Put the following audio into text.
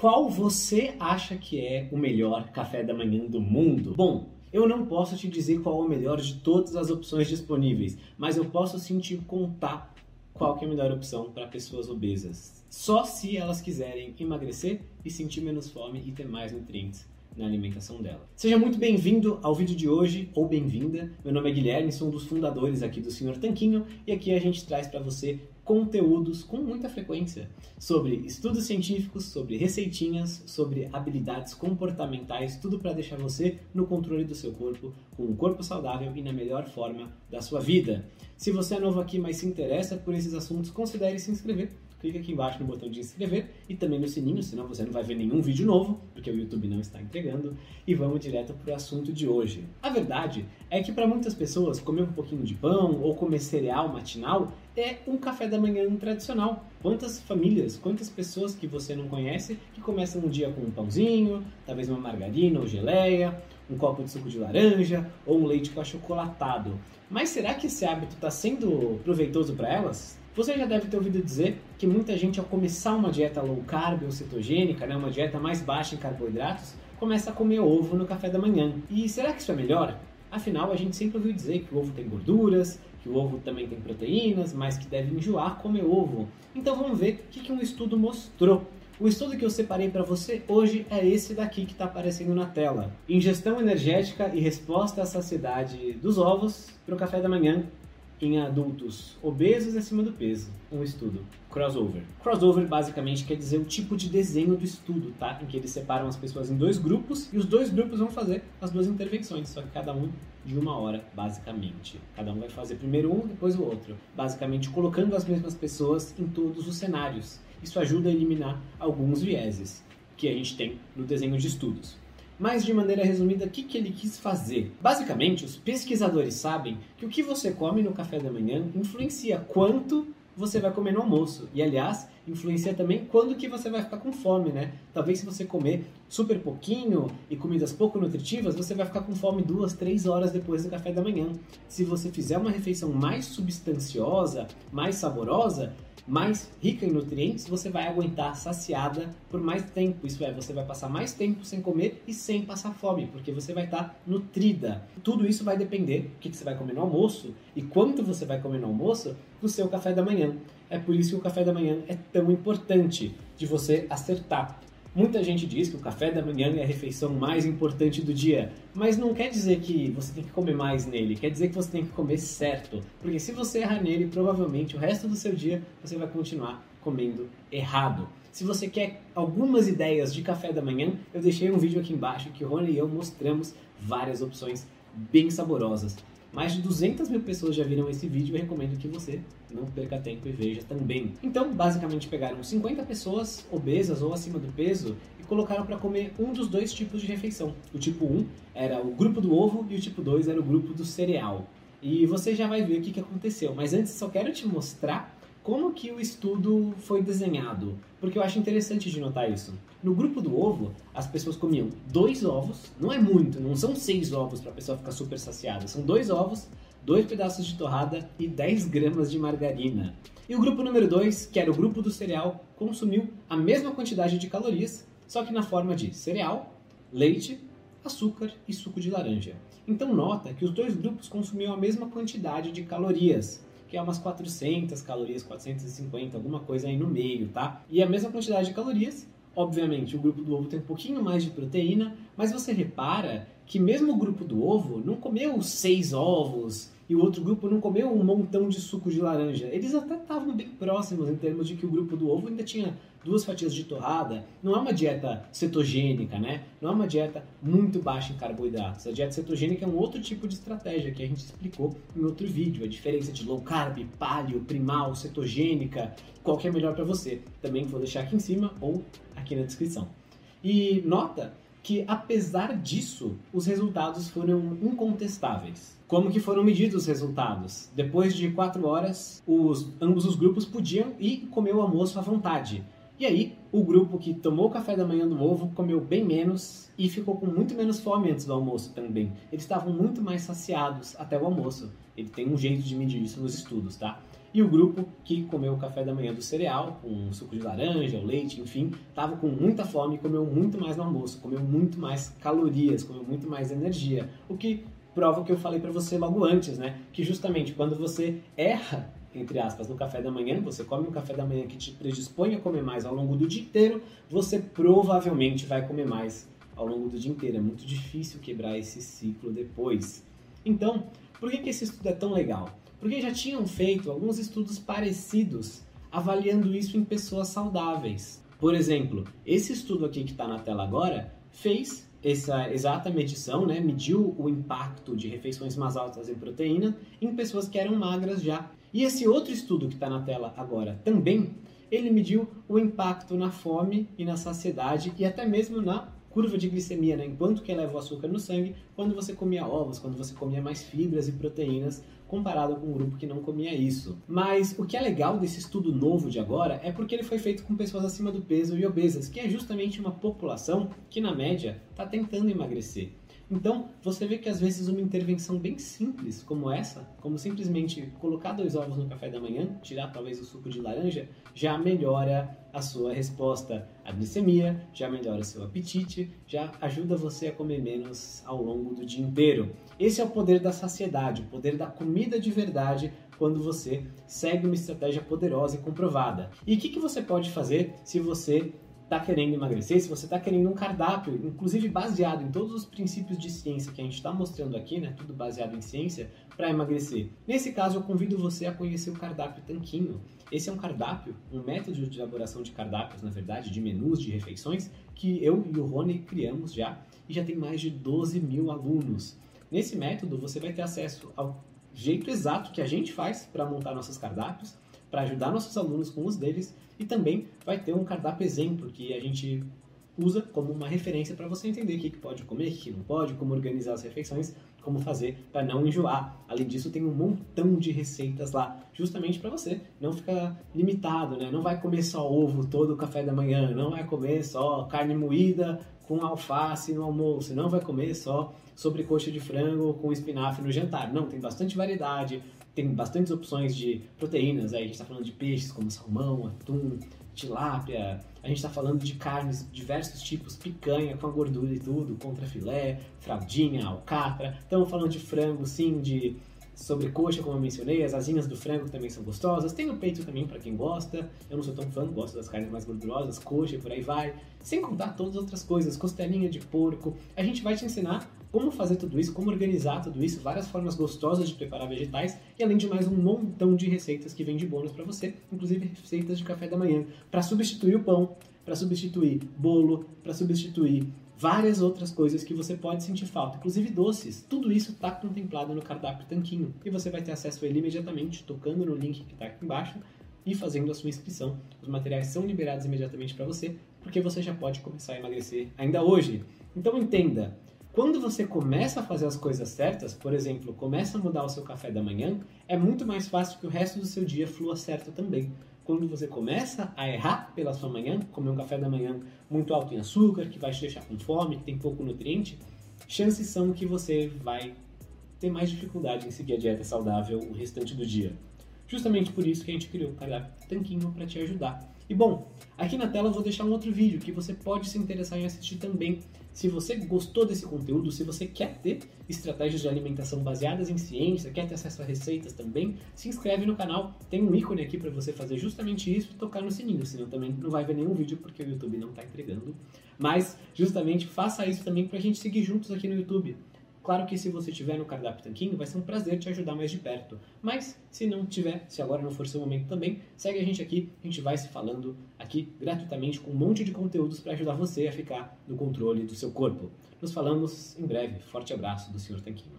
Qual você acha que é o melhor café da manhã do mundo? Bom, eu não posso te dizer qual é o melhor de todas as opções disponíveis, mas eu posso sim te contar qual é a melhor opção para pessoas obesas. Só se elas quiserem emagrecer e sentir menos fome e ter mais nutrientes na alimentação dela. Seja muito bem-vindo ao vídeo de hoje, ou bem-vinda. Meu nome é Guilherme, sou um dos fundadores aqui do Senhor Tanquinho e aqui a gente traz para você conteúdos com muita frequência sobre estudos científicos, sobre receitinhas, sobre habilidades comportamentais, tudo para deixar você no controle do seu corpo, com um corpo saudável e na melhor forma da sua vida. Se você é novo aqui, mas se interessa por esses assuntos, considere se inscrever clica aqui embaixo no botão de inscrever e também no sininho, senão você não vai ver nenhum vídeo novo, porque o YouTube não está entregando. E vamos direto para o assunto de hoje. A verdade é que para muitas pessoas comer um pouquinho de pão ou comer cereal matinal é um café da manhã tradicional. Quantas famílias, quantas pessoas que você não conhece que começam um dia com um pãozinho, talvez uma margarina ou geleia, um copo de suco de laranja ou um leite com achocolatado. Mas será que esse hábito está sendo proveitoso para elas? Você já deve ter ouvido dizer que muita gente, ao começar uma dieta low carb ou cetogênica, né, uma dieta mais baixa em carboidratos, começa a comer ovo no café da manhã. E será que isso é melhor? Afinal, a gente sempre ouviu dizer que o ovo tem gorduras, que o ovo também tem proteínas, mas que deve enjoar comer ovo. Então vamos ver o que, um estudo mostrou. O estudo que eu separei para você hoje é esse daqui que está aparecendo na tela. Ingestão energética e resposta à saciedade dos ovos para o café da manhã em adultos obesos acima do peso. Um estudo. Crossover. Crossover basicamente quer dizer o tipo de desenho do estudo, tá? Em que eles separam as pessoas em dois grupos e os dois grupos vão fazer as duas intervenções, só que cada um de uma hora, basicamente. Cada um vai fazer primeiro um, depois o outro. Basicamente colocando as mesmas pessoas em todos os cenários. Isso ajuda a eliminar alguns vieses que a gente tem no desenho de estudos. Mas de maneira resumida, o que, que ele quis fazer? Basicamente, os pesquisadores sabem que o que você come no café da manhã influencia quanto você vai comer no almoço. E aliás, influencia também quando que você vai ficar com fome, né? Talvez se você comer super pouquinho e comidas pouco nutritivas, você vai ficar com fome duas, três horas depois do café da manhã. Se você fizer uma refeição mais substanciosa, mais saborosa, mais rica em nutrientes, você vai aguentar saciada por mais tempo. Isso é, você vai passar mais tempo sem comer e sem passar fome, porque você vai estar nutrida. Tudo isso vai depender do que você vai comer no almoço e quanto você vai comer no almoço do seu café da manhã. É por isso que o café da manhã é tão importante de você acertar. Muita gente diz que o café da manhã é a refeição mais importante do dia, mas não quer dizer que você tem que comer mais nele, quer dizer que você tem que comer certo. Porque se você errar nele, provavelmente o resto do seu dia você vai continuar comendo errado. Se você quer algumas ideias de café da manhã, eu deixei um vídeo aqui embaixo que o Rony e eu mostramos várias opções bem saborosas. Mais de 200 mil pessoas já viram esse vídeo e recomendo que você não perca tempo e veja também. Então, basicamente pegaram 50 pessoas obesas ou acima do peso e colocaram para comer um dos dois tipos de refeição. O tipo 1 era o grupo do ovo e o tipo 2 era o grupo do cereal. E você já vai ver o que, que aconteceu. Mas antes só quero te mostrar como que o estudo foi desenhado, porque eu acho interessante de notar isso. No grupo do ovo, as pessoas comiam dois ovos, não é muito, não são seis ovos para a pessoa ficar super saciada, são dois ovos, dois pedaços de torrada e 10 gramas de margarina. E o grupo número 2, que era o grupo do cereal, consumiu a mesma quantidade de calorias, só que na forma de cereal, leite, açúcar e suco de laranja. Então nota que os dois grupos consumiam a mesma quantidade de calorias, que é umas 400 calorias, 450, alguma coisa aí no meio, tá? E a mesma quantidade de calorias, obviamente, o grupo do ovo tem um pouquinho mais de proteína, mas você repara que mesmo o grupo do ovo não comeu seis ovos e o outro grupo não comeu um montão de suco de laranja. Eles até estavam bem próximos em termos de que o grupo do ovo ainda tinha duas fatias de torrada. Não é uma dieta cetogênica, né? Não é uma dieta muito baixa em carboidratos. A dieta cetogênica é um outro tipo de estratégia que a gente explicou em outro vídeo. A diferença de low carb, paleo, primal, cetogênica, qual que é melhor para você. Também vou deixar aqui em cima ou aqui na descrição. E nota que apesar disso, os resultados foram incontestáveis. Como que foram medidos os resultados? Depois de quatro horas, os, ambos os grupos podiam ir comer o almoço à vontade. E aí, o grupo que tomou o café da manhã do ovo comeu bem menos e ficou com muito menos fome antes do almoço também. Eles estavam muito mais saciados até o almoço. Ele tem um jeito de medir isso nos estudos, tá? E o grupo que comeu o café da manhã do cereal, com suco de laranja, o leite, enfim, estava com muita fome e comeu muito mais no almoço, comeu muito mais calorias, comeu muito mais energia. O que prova o que eu falei para você logo antes, né? Que justamente quando você erra entre aspas, no café da manhã, você come um café da manhã que te predispõe a comer mais ao longo do dia inteiro, você provavelmente vai comer mais ao longo do dia inteiro. É muito difícil quebrar esse ciclo depois. Então, por que, que esse estudo é tão legal? Porque já tinham feito alguns estudos parecidos avaliando isso em pessoas saudáveis. Por exemplo, esse estudo aqui que está na tela agora fez essa exata medição, né, mediu o impacto de refeições mais altas em proteína em pessoas que eram magras já. E esse outro estudo que está na tela agora também, ele mediu o impacto na fome e na saciedade e até mesmo na curva de glicemia, né? Enquanto que eleva o açúcar no sangue, quando você comia ovos, quando você comia mais fibras e proteínas, comparado com um grupo que não comia isso. Mas o que é legal desse estudo novo de agora é porque ele foi feito com pessoas acima do peso e obesas, que é justamente uma população que, na média, está tentando emagrecer. Então, você vê que às vezes uma intervenção bem simples como essa, como simplesmente colocar dois ovos no café da manhã, tirar talvez o suco de laranja, já melhora a sua resposta à glicemia, já melhora seu apetite, já ajuda você a comer menos ao longo do dia inteiro. Esse é o poder da saciedade, o poder da comida de verdade quando você segue uma estratégia poderosa e comprovada. E o que, que você pode fazer se você está querendo emagrecer, se você está querendo um cardápio, inclusive baseado em todos os princípios de ciência que a gente está mostrando aqui, né, tudo baseado em ciência, para emagrecer. Nesse caso, eu convido você a conhecer o cardápio Tanquinho. Esse é um cardápio, um método de elaboração de cardápios, na verdade, de menus, de refeições, que eu e o Rony criamos já e já tem mais de 12 mil alunos. Nesse método, você vai ter acesso ao jeito exato que a gente faz para montar nossos cardápios, para ajudar nossos alunos com os deles e também vai ter um cardápio exemplo que a gente usa como uma referência para você entender o que, pode comer, o que não pode, como organizar as refeições, como fazer para não enjoar. Além disso, tem um montão de receitas lá, justamente para você não ficar limitado, né? Não vai comer só ovo todo o café da manhã, não vai comer só carne moída com alface no almoço, não vai comer só sobrecoxa de frango com espinafre no jantar. Não, tem bastante variedade, tem bastantes opções de proteínas, aí a gente está falando de peixes como salmão, atum, tilápia, a gente está falando de carnes diversos tipos, picanha com a gordura e tudo, contra filé, fraldinha, alcatra. Estamos falando de frango, sim, de sobrecoxa, como eu mencionei, as asinhas do frango também são gostosas. Tem o peito também para quem gosta. Eu não sou tão fã, gosto das carnes mais gordurosas, coxa e por aí vai. Sem contar todas as outras coisas, costelinha de porco. A gente vai te ensinar como fazer tudo isso, como organizar tudo isso, várias formas gostosas de preparar vegetais e além de mais um montão de receitas que vem de bônus para você, inclusive receitas de café da manhã, para substituir o pão, para substituir bolo, para substituir várias outras coisas que você pode sentir falta, inclusive doces. Tudo isso está contemplado no cardápio Tanquinho e você vai ter acesso a ele imediatamente tocando no link que está aqui embaixo e fazendo a sua inscrição. Os materiais são liberados imediatamente para você, porque você já pode começar a emagrecer ainda hoje. Então entenda, quando você começa a fazer as coisas certas, por exemplo, começa a mudar o seu café da manhã, é muito mais fácil que o resto do seu dia flua certo também. Quando você começa a errar pela sua manhã, comer um café da manhã muito alto em açúcar, que vai te deixar com fome, que tem pouco nutriente, chances são que você vai ter mais dificuldade em seguir a dieta saudável o restante do dia. Justamente por isso que a gente criou o cardápio Tanquinho para te ajudar. E bom, aqui na tela eu vou deixar um outro vídeo que você pode se interessar em assistir também. Se você gostou desse conteúdo, se você quer ter estratégias de alimentação baseadas em ciência, quer ter acesso a receitas também, se inscreve no canal. Tem um ícone aqui para você fazer justamente isso e tocar no sininho, senão também não vai ver nenhum vídeo porque o YouTube não está entregando. Mas justamente faça isso também para a gente seguir juntos aqui no YouTube. Claro que se você tiver no cardápio Tanquinho, vai ser um prazer te ajudar mais de perto. Mas se não tiver, se agora não for seu momento também, segue a gente aqui, a gente vai se falando aqui gratuitamente com um monte de conteúdos para ajudar você a ficar no controle do seu corpo. Nos falamos em breve. Forte abraço do Sr. Tanquinho.